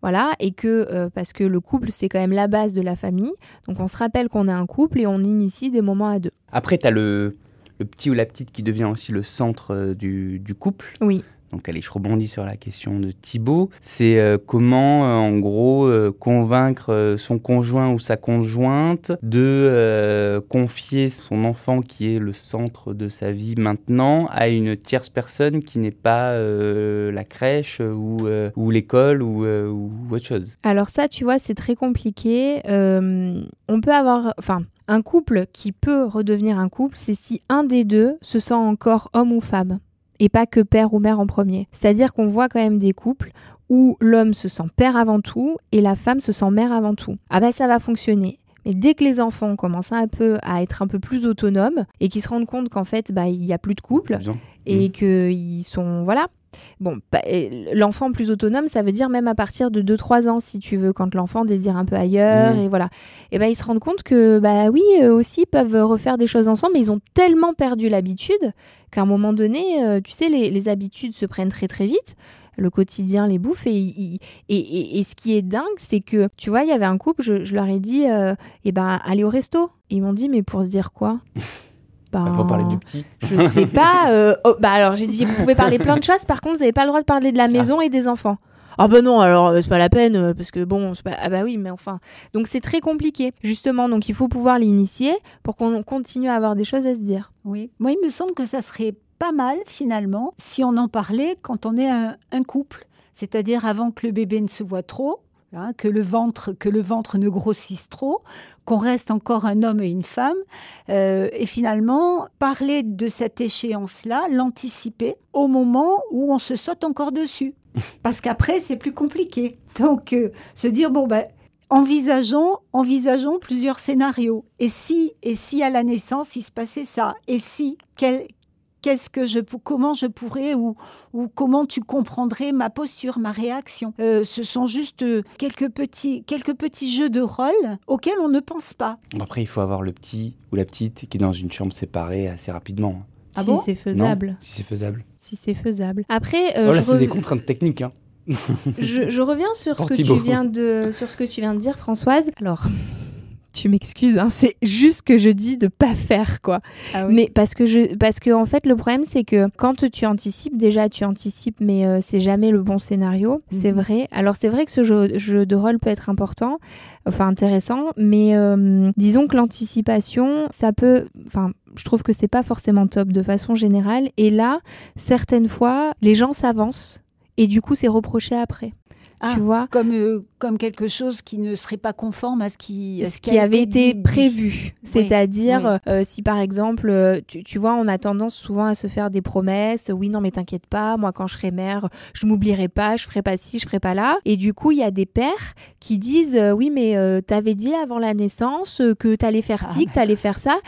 Voilà, et que, euh, parce que le couple, c'est quand même la base de la famille. Donc on se rappelle qu'on est un couple et on initie des moments à deux. Après, tu as le, le petit ou la petite qui devient aussi le centre euh, du, du couple. Oui. Donc allez, je rebondis sur la question de Thibaut. C'est euh, comment, euh, en gros, convaincre son conjoint ou sa conjointe de confier son enfant, qui est le centre de sa vie maintenant, à une tierce personne qui n'est pas la crèche ou, ou l'école ou, ou, autre chose? Alors ça, tu vois, c'est très compliqué. on peut avoir... Enfin, un couple qui peut redevenir un couple, c'est si un des deux se sent encore homme ou femme, et pas que père ou mère en premier. C'est-à-dire qu'on voit quand même des couples où l'homme se sent père avant tout et la femme se sent mère avant tout. Ah ben ça va fonctionner. Mais dès que les enfants commencent un peu à être un peu plus autonomes et qu'ils se rendent compte qu'en fait, bah, il n'y a plus de couple et mmh. qu'ils sont, voilà, Bon, bah, l'enfant plus autonome, ça veut dire même à partir de 2-3 ans, si tu veux, quand l'enfant désire un peu ailleurs, mmh. et voilà. Et ben ils se rendent compte que, bah oui, eux aussi peuvent refaire des choses ensemble, mais ils ont tellement perdu l'habitude qu'à un moment donné, euh, tu sais, les, habitudes se prennent très très vite le quotidien les bouffe. Et, et, ce qui est dingue, c'est que, tu vois, il y avait un couple, je, leur ai dit, euh, eh ben, allez au resto. ils m'ont dit, mais pour se dire quoi? [laughs] ben, pour parler du petit Je sais pas. Euh, oh, bah alors j'ai dit, vous pouvez parler plein de choses, par contre, vous n'avez pas le droit de parler de la maison et des enfants. Ah ben non, alors euh, c'est pas la peine, euh, parce que bon, pas... ah bah oui, mais enfin. Donc c'est très compliqué, justement, donc il faut pouvoir l'initier pour qu'on continue à avoir des choses à se dire. Oui, moi il me semble que ça serait pas mal finalement si on en parlait quand on est un, un couple, c'est-à-dire avant que le bébé ne se voit trop, Hein, que le ventre que le ventre ne grossisse trop, qu'on reste encore un homme et une femme, euh, et finalement parler de cette échéance-là, l'anticiper au moment où on se saute encore dessus, [laughs] parce qu'après c'est plus compliqué. Donc euh, se dire bon ben envisageons, envisageons plusieurs scénarios. Et si, et si à la naissance il se passait ça, et si quel, qu'est-ce que je, comment je pourrais ou, ou comment tu comprendrais ma posture, ma réaction. Euh, ce sont juste euh, quelques petits, quelques petits jeux de rôle auxquels on ne pense pas. Après, il faut avoir le petit ou la petite qui est dans une chambre séparée assez rapidement. Ah si c'est faisable. si c'est faisable. Si c'est faisable. Après, euh, voilà, c'est des contraintes techniques. Hein. je, je, reviens sur ce, que tu viens de, sur ce que tu viens de dire, Françoise. Alors, tu m'excuses, hein, c'est juste que je dis de pas faire quoi. Ah mais parce que je, parce que en fait le problème c'est que quand tu anticipes, déjà tu anticipes, mais euh, c'est jamais le bon scénario, c'est mhm. vrai. Alors c'est vrai que ce jeu, de rôle peut être important, enfin intéressant, mais euh, disons que l'anticipation, ça peut, enfin je trouve que c'est pas forcément top de façon générale. Et là, certaines fois, les gens s'avancent et du coup c'est reproché après. Ah, vois comme, euh, comme quelque chose qui ne serait pas conforme à ce qui, ce qui, avait été, prévu. C'est-à-dire, euh, si par exemple, euh, tu, vois, on a tendance souvent à se faire des promesses. Oui, non, mais t'inquiète pas, moi, quand je serai mère, je m'oublierai pas, je ferai pas ci, je ferai pas là. Et du coup, il y a des pères qui disent Oui, mais t'avais dit avant la naissance que t'allais faire ci, ah, que t'allais faire ça.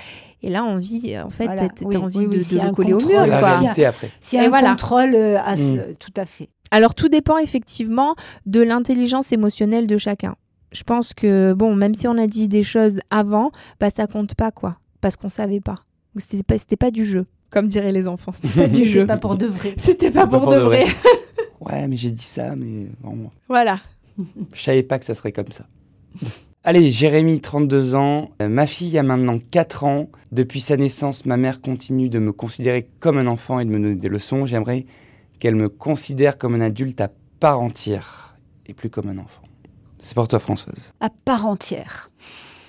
Et là, on vit, en fait, t'as envie de, de le coller au mur. Après. Y a un contrôle, à mm. tout à fait. Alors tout dépend effectivement de l'intelligence émotionnelle de chacun. Je pense que bon, même si on a dit des choses avant, bah ça compte pas quoi, parce qu'on savait pas. C'était pas, pas du jeu, comme diraient les enfants. C'était pas [laughs] du jeu. pas pour de vrai. C'était pas, pour, de vrai. [laughs] Ouais, mais j'ai dit ça, mais bon, Voilà. je savais pas que ça serait comme ça. [laughs] Allez, Jérémy, 32 ans. Euh, ma fille a maintenant 4 ans. Depuis sa naissance, ma mère continue de me considérer comme un enfant et de me donner des leçons. J'aimerais qu'elle me considère comme un adulte à part entière et plus comme un enfant. C'est pour toi, Françoise. À part entière.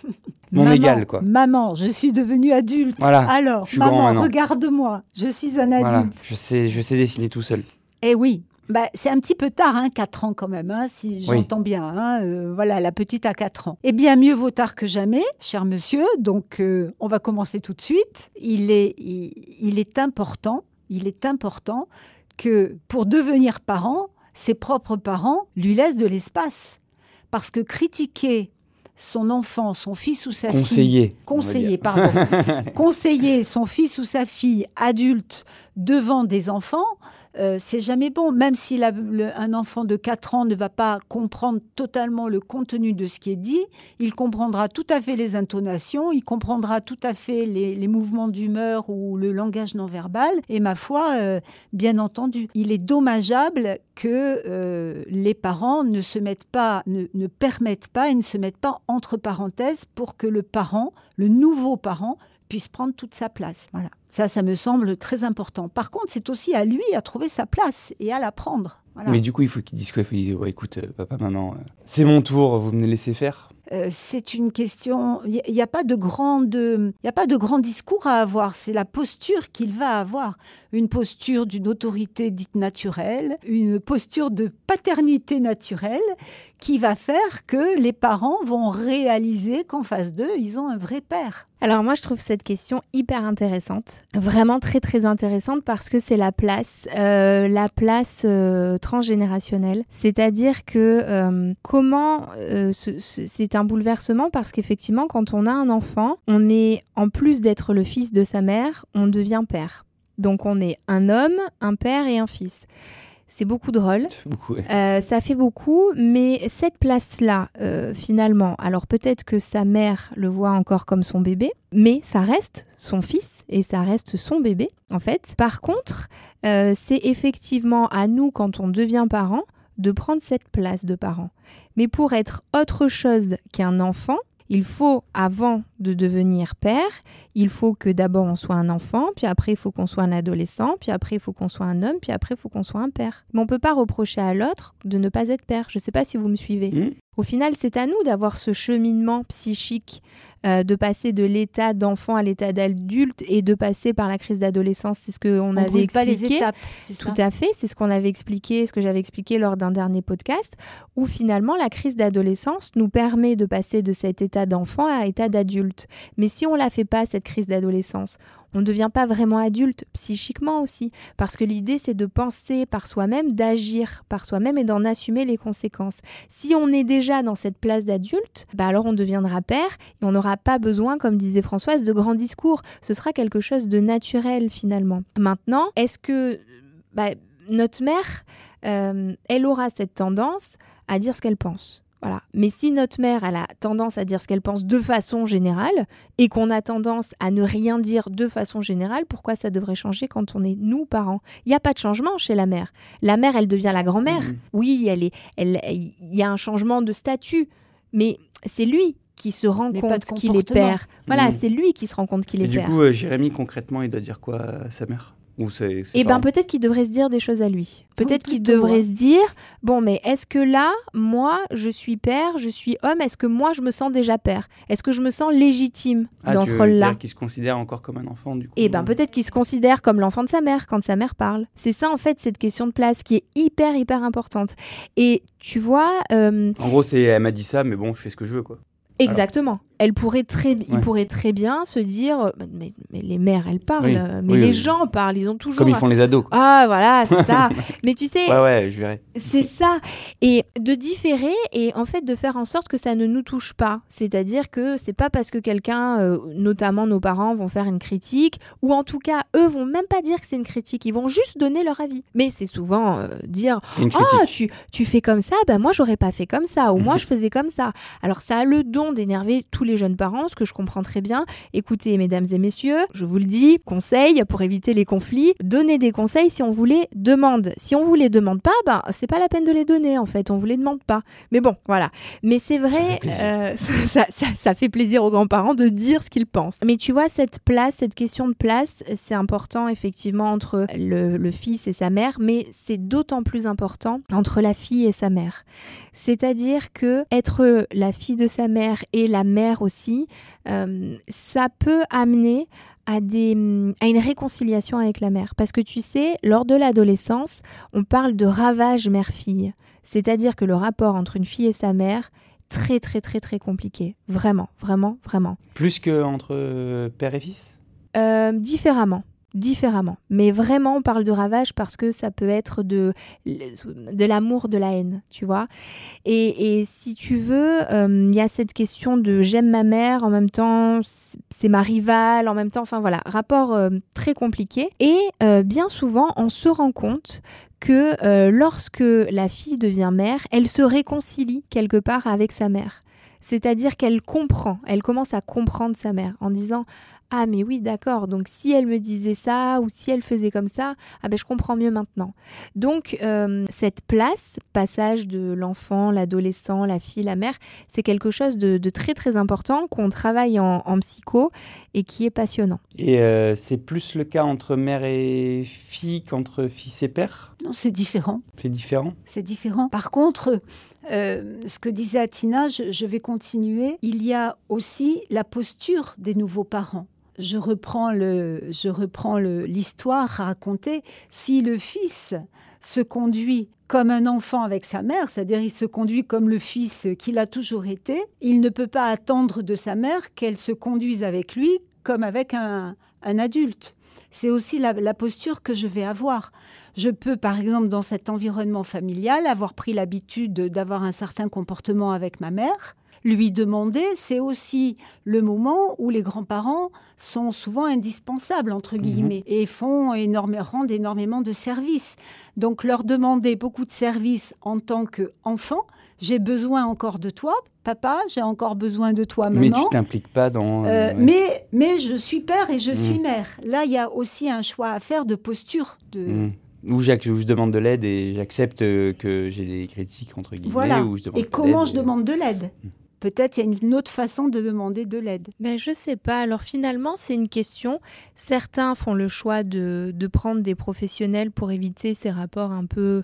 [laughs] Mon Maman, égal, quoi. Maman, je suis devenue adulte. Voilà, Alors, maman, regarde-moi. Je suis un Voilà, adulte. je sais, je sais dessiner tout seul. Eh oui. Bah, c'est un petit peu tard, hein, 4 ans quand même, hein, si Oui. j'entends bien. hein, euh, voilà, la petite a 4 ans. Eh bien, mieux vaut tard que jamais, cher monsieur. Donc, euh, on va commencer tout de suite. Il est, il, il est important, il est important que pour devenir parent, ses propres parents lui laissent de l'espace. Parce que critiquer son enfant, son fils ou sa fille Conseiller. on va conseiller, pardon, [laughs] conseiller son fils ou sa fille adulte devant des enfants, euh, c'est jamais bon. Même si un enfant de 4 ans ne va pas comprendre totalement le contenu de ce qui est dit, il comprendra tout à fait les intonations, il comprendra tout à fait les, les mouvements d'humeur ou le langage non verbal. Et ma foi, euh, bien entendu, il est dommageable que euh, les parents ne se mettent pas, ne, ne permettent pas et ne se mettent pas entre parenthèses pour que le parent, le nouveau parent, puisse prendre toute sa place. Voilà. Ça, ça me semble très important. Par contre, c'est aussi à lui à trouver sa place et à la prendre. Voilà. Mais du coup, il faut qu'il dise quoi? Il faut dise, ouais, écoute, euh, papa, maman, euh, c'est mon tour, vous me laissez faire? Euh, c'est une question. Il n'y a, pas de grande, il y a pas de grand discours à avoir. C'est la posture qu'il va avoir. Une posture d'une autorité dite naturelle, une posture de paternité naturelle, qui va faire que les parents vont réaliser qu'en face d'eux, ils ont un vrai père. Alors moi je trouve cette question hyper intéressante, vraiment très très intéressante parce que c'est la place, euh, la place euh, transgénérationnelle. C'est-à-dire que euh, comment ce- ce- c'est un bouleversement parce qu'effectivement quand on a un enfant, on est en plus d'être le fils de sa mère, on devient père. Donc on est un homme, un père et un fils. C'est beaucoup de rôles. [laughs] Ouais. Euh, ça fait beaucoup, mais cette place-là, euh, finalement, alors peut-être que sa mère le voit encore comme son bébé, mais ça reste son fils et ça reste son bébé, en fait. Par contre, euh, c'est effectivement à nous, quand on devient parent, de prendre cette place de parent. Mais pour être autre chose qu'un enfant, il faut, avant de devenir père, il faut que d'abord on soit un enfant, puis après il faut qu'on soit un adolescent, puis après il faut qu'on soit un homme, puis après il faut qu'on soit un père. Mais on peut pas reprocher à l'autre de ne pas être père. Je ne sais pas si vous me suivez. Mhm. Au final, c'est à nous d'avoir ce cheminement psychique, euh, de passer de l'état d'enfant à l'état d'adulte et de passer par la crise d'adolescence. C'est ce qu'on On avait brûle pas les expliqué. étapes, c'est. Tout à fait, c'est ce qu'on avait expliqué, ce que j'avais expliqué lors d'un dernier podcast, où finalement la crise d'adolescence nous permet de passer de cet état d'enfant à état d'adulte. Mais si on la fait pas, cette crise d'adolescence, on ne devient pas vraiment adulte psychiquement aussi, parce que l'idée c'est de penser par soi-même, d'agir par soi-même et d'en assumer les conséquences. Si on est déjà dans cette place d'adulte, bah alors on deviendra père et on n'aura pas besoin, comme disait Françoise, de grands discours. Ce sera quelque chose de naturel finalement. Maintenant, est-ce que bah, notre mère, euh, elle aura cette tendance à dire ce qu'elle pense? Voilà. Mais si notre mère, elle a tendance à dire ce qu'elle pense de façon générale et qu'on a tendance à ne rien dire de façon générale, pourquoi ça devrait changer quand on est nous parents? Il n'y a pas de changement chez la mère. La mère, elle devient la grand-mère. Mhm. Oui, elle est, elle, il y a un changement de statut, mais c'est lui qui se rend Mais compte qu'il est père. Voilà, Mhm. c'est lui qui se rend compte qu'il Et est du père. coup, euh, Jérémy, concrètement, il doit dire quoi à sa mère? Ou c'est, c'est Eh ben peut-être qu'il devrait se dire des choses à lui. Peut-être qu'il devrait se dire bon mais est-ce que là moi je suis père, je suis homme, est-ce que moi je me sens déjà père? Est-ce que je me sens légitime Ah, dans tu ce rôle-là? qu'il se considère encore comme un enfant, du coup Eh ben peut-être qu'il se considère comme l'enfant de sa mère quand sa mère parle. C'est ça en fait cette question de place qui est hyper hyper importante. Et tu vois euh, En gros, c'est, elle m'a dit ça, mais bon, je fais ce que je veux, quoi. Exactement. Elle pourrait très, il pourrait très bien se dire, euh, mais, mais les mères, elles parlent, Oui. euh, mais Oui, les oui. gens parlent, ils ont toujours. Comme ils font les ados, quoi. Ah voilà, c'est ça. [laughs] mais tu sais, Ouais, ouais, je verrai. c'est ça. Et de différer et en fait de faire en sorte que ça ne nous touche pas. C'est-à-dire que c'est pas parce que quelqu'un, euh, notamment nos parents, vont faire une critique, ou en tout cas, eux vont même pas dire que c'est une critique, ils vont juste donner leur avis. Mais c'est souvent euh, dire ah, tu, tu fais comme ça, ben moi j'aurais pas fait comme ça, ou moi [laughs] je faisais comme ça. Alors ça a le don d'énerver tous les jeunes parents, ce que je comprends très bien. Écoutez, mesdames et messieurs, je vous le dis, conseil pour éviter les conflits, donnez des conseils si on vous les demande. Si on vous les demande pas, ben c'est pas la peine de les donner en fait, on vous les demande pas. Mais bon, voilà. Mais c'est vrai, [laughs] ça, ça, fait plaisir aux grands-parents de dire ce qu'ils pensent. Mais tu vois, cette place, cette question de place, c'est important effectivement entre le, le fils et sa mère, mais c'est d'autant plus important entre la fille et sa mère. C'est-à-dire que être la fille de sa mère et la mère aussi, euh, ça peut amener à, des, à une réconciliation avec la mère. Parce que tu sais, lors de l'adolescence, on parle de ravage mère-fille. C'est-à-dire que le rapport entre une fille et sa mère, très très très très compliqué. Vraiment, vraiment, vraiment. Plus qu'entre euh, père et fils? Euh, Différemment différemment. Mais vraiment, on parle de ravage parce que ça peut être de, de l'amour, de la haine, tu vois. Et, si tu veux, euh, il y a cette question de j'aime ma mère, en même temps, c'est ma rivale, en même temps, enfin voilà, rapport euh, très compliqué. Et euh, bien souvent, on se rend compte que lorsque la fille devient mère, elle se réconcilie quelque part avec sa mère. C'est-à-dire qu'elle comprend, elle commence à comprendre sa mère en disant ah mais oui d'accord. Donc si elle me disait ça ou si elle faisait comme ça ah ben je comprends mieux maintenant. Donc euh, cette place passage de l'enfant l'adolescent la fille la mère c'est quelque chose de, très très important qu'on travaille en, psycho et qui est passionnant. Et euh, c'est plus le cas entre mère et fille qu'entre fils et père? Non c'est différent. C'est différent? C'est différent. Par contre euh, ce que disait Atina, je, vais continuer. Il y a aussi la posture des nouveaux parents je reprends le, je reprends l'histoire racontée. Si le fils se conduit comme un enfant avec sa mère, c'est-à-dire il se conduit comme le fils qu'il a toujours été, il ne peut pas attendre de sa mère qu'elle se conduise avec lui comme avec un, adulte. C'est aussi la, posture que je vais avoir. Je peux, par exemple, dans cet environnement familial, avoir pris l'habitude d'avoir un certain comportement avec ma mère lui demander, c'est aussi le moment où les grands-parents sont souvent indispensables, entre mhm. guillemets, et font énormément, rendent énormément de services. Donc leur demander beaucoup de services en tant qu'enfant, j'ai besoin encore de toi, papa, j'ai encore besoin de toi, maman. Mais tu t'impliques pas dans. Euh, mais, mais je suis père et je mhm. suis mère. Là, il y a aussi un choix à faire de posture. De... Mhm. Où, je demande de l'aide et j'accepte euh, que j'ai des critiques, entre guillemets. Voilà. et comment je demande de l'aide? Peut-être il y a une autre façon de demander de l'aide. Ben, je sais pas. Alors finalement, c'est une question. Certains font le choix de, prendre des professionnels pour éviter ces rapports un peu,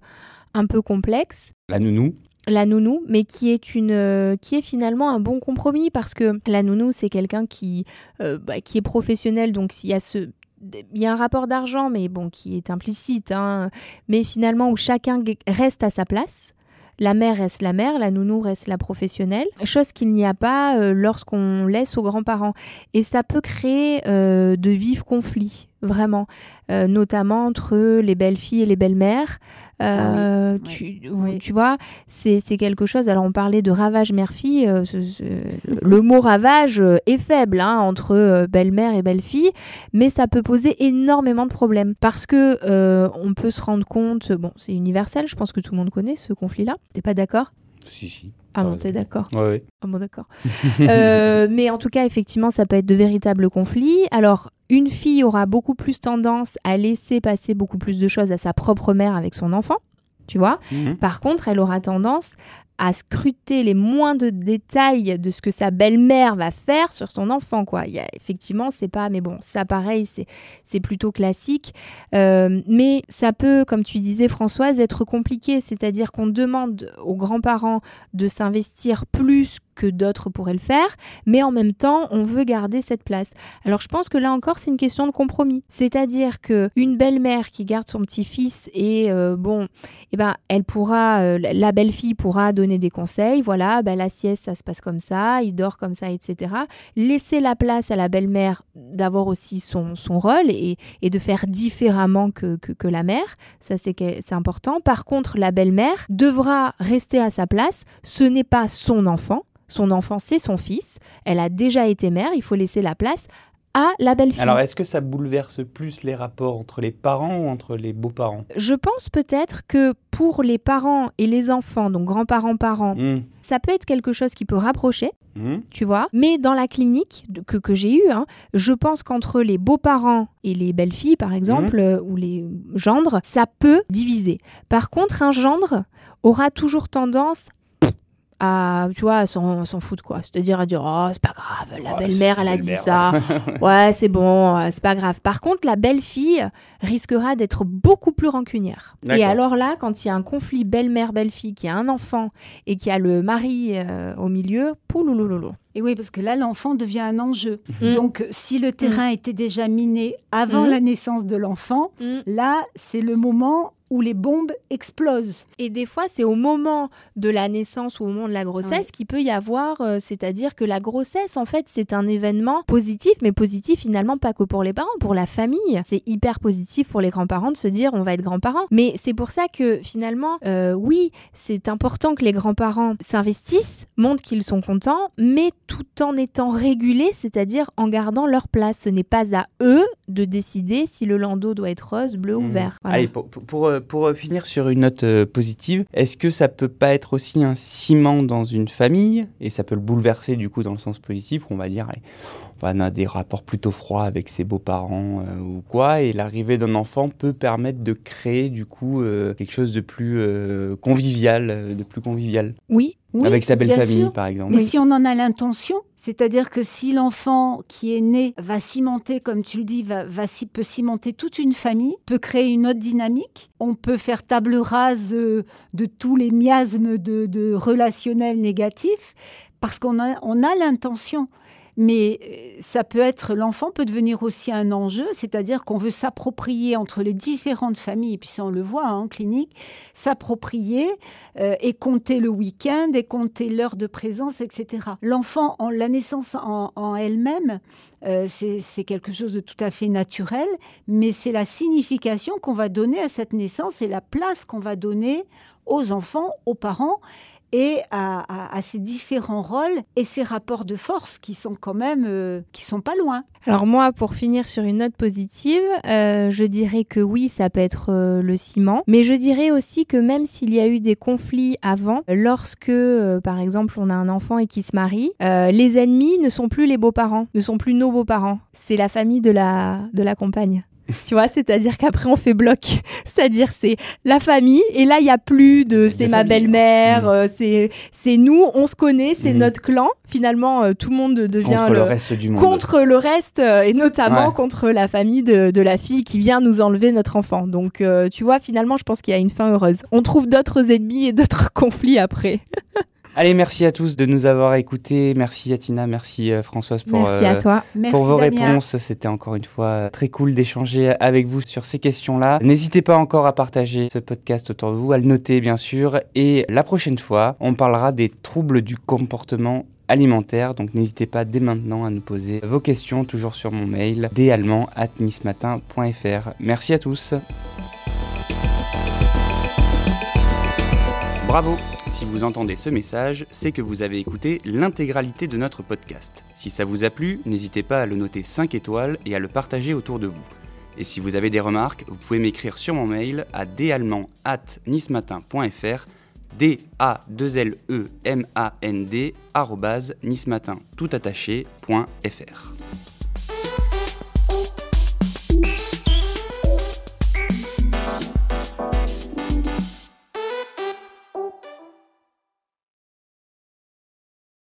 un peu complexes. La nounou la nounou, mais qui est une, qui est finalement un bon compromis parce que la nounou c'est quelqu'un qui, euh, bah, qui est professionnel, donc s'il y a ce, il y a un rapport d'argent, mais bon, qui est implicite, hein, mais finalement où chacun reste à sa place la mère reste la mère, la nounou reste la professionnelle, chose qu'il n'y a pas euh, lorsqu'on laisse aux grands-parents. Et ça peut créer euh, de vifs conflits, vraiment, euh, notamment entre les belles-filles et les belles-mères. Ah tu, vois, c'est quelque chose. Alors, on parlait de ravage mère-fille. le mot ravage est faible hein, entre belle-mère et belle-fille, mais ça peut poser énormément de problèmes parce que on peut se rendre compte. Bon, c'est universel. Je pense que tout le monde connaît ce conflit-là. T'es pas d'accord? Si, si. Ah non, t'es d'accord Oui. Ah bon, d'accord. [laughs] Euh, mais en tout cas, effectivement, ça peut être de véritables conflits. Alors, une fille aura beaucoup plus tendance à laisser passer beaucoup plus de choses à sa propre mère avec son enfant, tu vois. Mhm. Par contre, elle aura tendance à scruter les moindres détails de ce que sa belle-mère va faire sur son enfant. Quoi. Il y a, effectivement, c'est pas, mais bon, ça pareil, c'est plutôt classique. Euh, mais ça peut, comme tu disais Françoise, être compliqué, c'est-à-dire qu'on demande aux grands-parents de s'investir plus que d'autres pourraient le faire, mais en même temps, on veut garder cette place. Alors je pense que là encore, c'est une question de compromis. C'est-à-dire que une belle-mère qui garde son petit-fils et euh, bon, eh ben, elle pourra, euh, la belle-fille pourra donner des conseils. Voilà, ben, la sieste, ça se passe comme ça, il dort comme ça, etc. Laisser la place à la belle-mère d'avoir aussi son, son rôle et, et, de faire différemment que, que, que la mère. Ça, c'est important. Par contre, la belle-mère devra rester à sa place. Ce n'est pas son enfant. Son enfant, c'est son fils. Elle a déjà été mère. Il faut laisser la place à la belle-fille. Alors, est-ce que ça bouleverse plus les rapports entre les parents ou entre les beaux-parents? Je pense peut-être que pour les parents et les enfants, donc grands-parents, parents, Mmh. ça peut être quelque chose qui peut rapprocher, Mmh. tu vois. Mais dans la clinique que, que j'ai eue, hein, je pense qu'entre les beaux-parents et les belles-filles, par exemple, euh, ou les gendres, ça peut diviser. Par contre, un gendre aura toujours tendance à, tu vois, à s'en s'en foutre, quoi. C'est-à-dire à dire, oh, c'est pas grave, la Ouais, belle-mère, elle a dit belle-mère. ça. [laughs] ouais, c'est bon, euh, c'est pas grave. Par contre, la belle-fille risquera d'être beaucoup plus rancunière. Et alors là, quand il y a un conflit belle-mère-belle-fille, qui a un enfant et qui a le mari euh, au milieu, pouloulouloulou. Et oui, parce que là, l'enfant devient un enjeu. Mm. Donc, si le terrain était déjà miné avant Mm. la naissance de l'enfant, là, c'est le moment où les bombes explosent. Et des fois, c'est au moment de la naissance ou au moment de la grossesse qu'il peut y avoir, euh, c'est-à-dire que la grossesse, en fait, c'est un événement positif, mais positif finalement pas que pour les parents, pour la famille. C'est hyper positif pour les grands-parents de se dire on va être grands-parents. Mais c'est pour ça que finalement, euh, oui, c'est important que les grands-parents s'investissent, montrent qu'ils sont contents, mais tout en étant régulés, c'est-à-dire en gardant leur place. Ce n'est pas à eux de décider si le landau doit être rose, bleu ou Mmh. vert. Voilà. Allez, pour, pour, pour, euh, pour, euh, finir sur une note euh, positive, est-ce que ça peut pas être aussi un ciment dans une famille? Et ça peut le bouleverser du coup dans le sens positif on va dire, on a des rapports plutôt froids avec ses beaux-parents euh, ou quoi et l'arrivée d'un enfant peut permettre de créer du coup euh, quelque chose de plus euh, convivial, de plus convivial Oui, Oui, avec sa belle bien famille sûr. par exemple. Mais si on en a l'intention, c'est-à-dire que si l'enfant qui est né va cimenter, comme tu le dis, va, va peut cimenter toute une famille, peut créer une autre dynamique, on peut faire table rase de tous les miasmes de, de relationnels négatifs, parce qu'on a, on a l'intention. Mais euh, ça peut être, l'enfant peut devenir aussi un enjeu, c'est-à-dire qu'on veut s'approprier entre les différentes familles, et puis ça on le voit hein, en clinique, s'approprier euh, et compter le week-end et compter l'heure de présence, etc. L'enfant, en la naissance en, elle-même, euh, c'est quelque chose de tout à fait naturel, mais c'est la signification qu'on va donner à cette naissance et la place qu'on va donner aux enfants, aux parents et à, ces différents rôles et ces rapports de force qui sont quand même euh, qui sont pas loin. Alors moi, pour finir sur une note positive, euh, je dirais que oui, ça peut être euh, le ciment, mais je dirais aussi que même s'il y a eu des conflits avant, lorsque, par exemple, on a un enfant et qui se marie, les ennemis ne sont plus les beaux-parents, ne sont plus nos beaux-parents, c'est la famille de la, de la compagne. Tu vois, c'est-à-dire qu'après on fait bloc, [laughs] c'est-à-dire c'est la famille et là il y a plus de C'est ma familles, belle-mère, Mm. euh, c'est c'est nous, on se connaît, c'est Mm. notre clan. Finalement, euh, tout le monde devient contre le reste du monde. contre le reste euh, et notamment Ouais. contre la famille de, de la fille qui vient nous enlever notre enfant. Donc euh, tu vois, finalement, je pense qu'il y a une fin heureuse. On trouve d'autres ennemis et d'autres [laughs] conflits après. Allez, merci à tous de nous avoir écoutés. Merci Atina, merci euh, Françoise pour Merci euh, à toi. Merci pour vos Damien. réponses. C'était encore une fois euh, très cool d'échanger avec vous sur ces questions-là. N'hésitez pas encore à partager ce podcast autour de vous, à le noter bien sûr. Et la prochaine fois, on parlera des troubles du comportement alimentaire. Donc n'hésitez pas dès maintenant à nous poser vos questions, toujours sur mon mail, desallemand.nismatin.fr. Merci à tous. Bravo Si vous entendez ce message, c'est que vous avez écouté l'intégralité de notre podcast. Si ça vous a plu, n'hésitez pas à le noter 5 étoiles et à le partager autour de vous. Et si vous avez des remarques, vous pouvez m'écrire sur mon mail à dallemand@nismatin.fr d a 2 l e m a n d tout.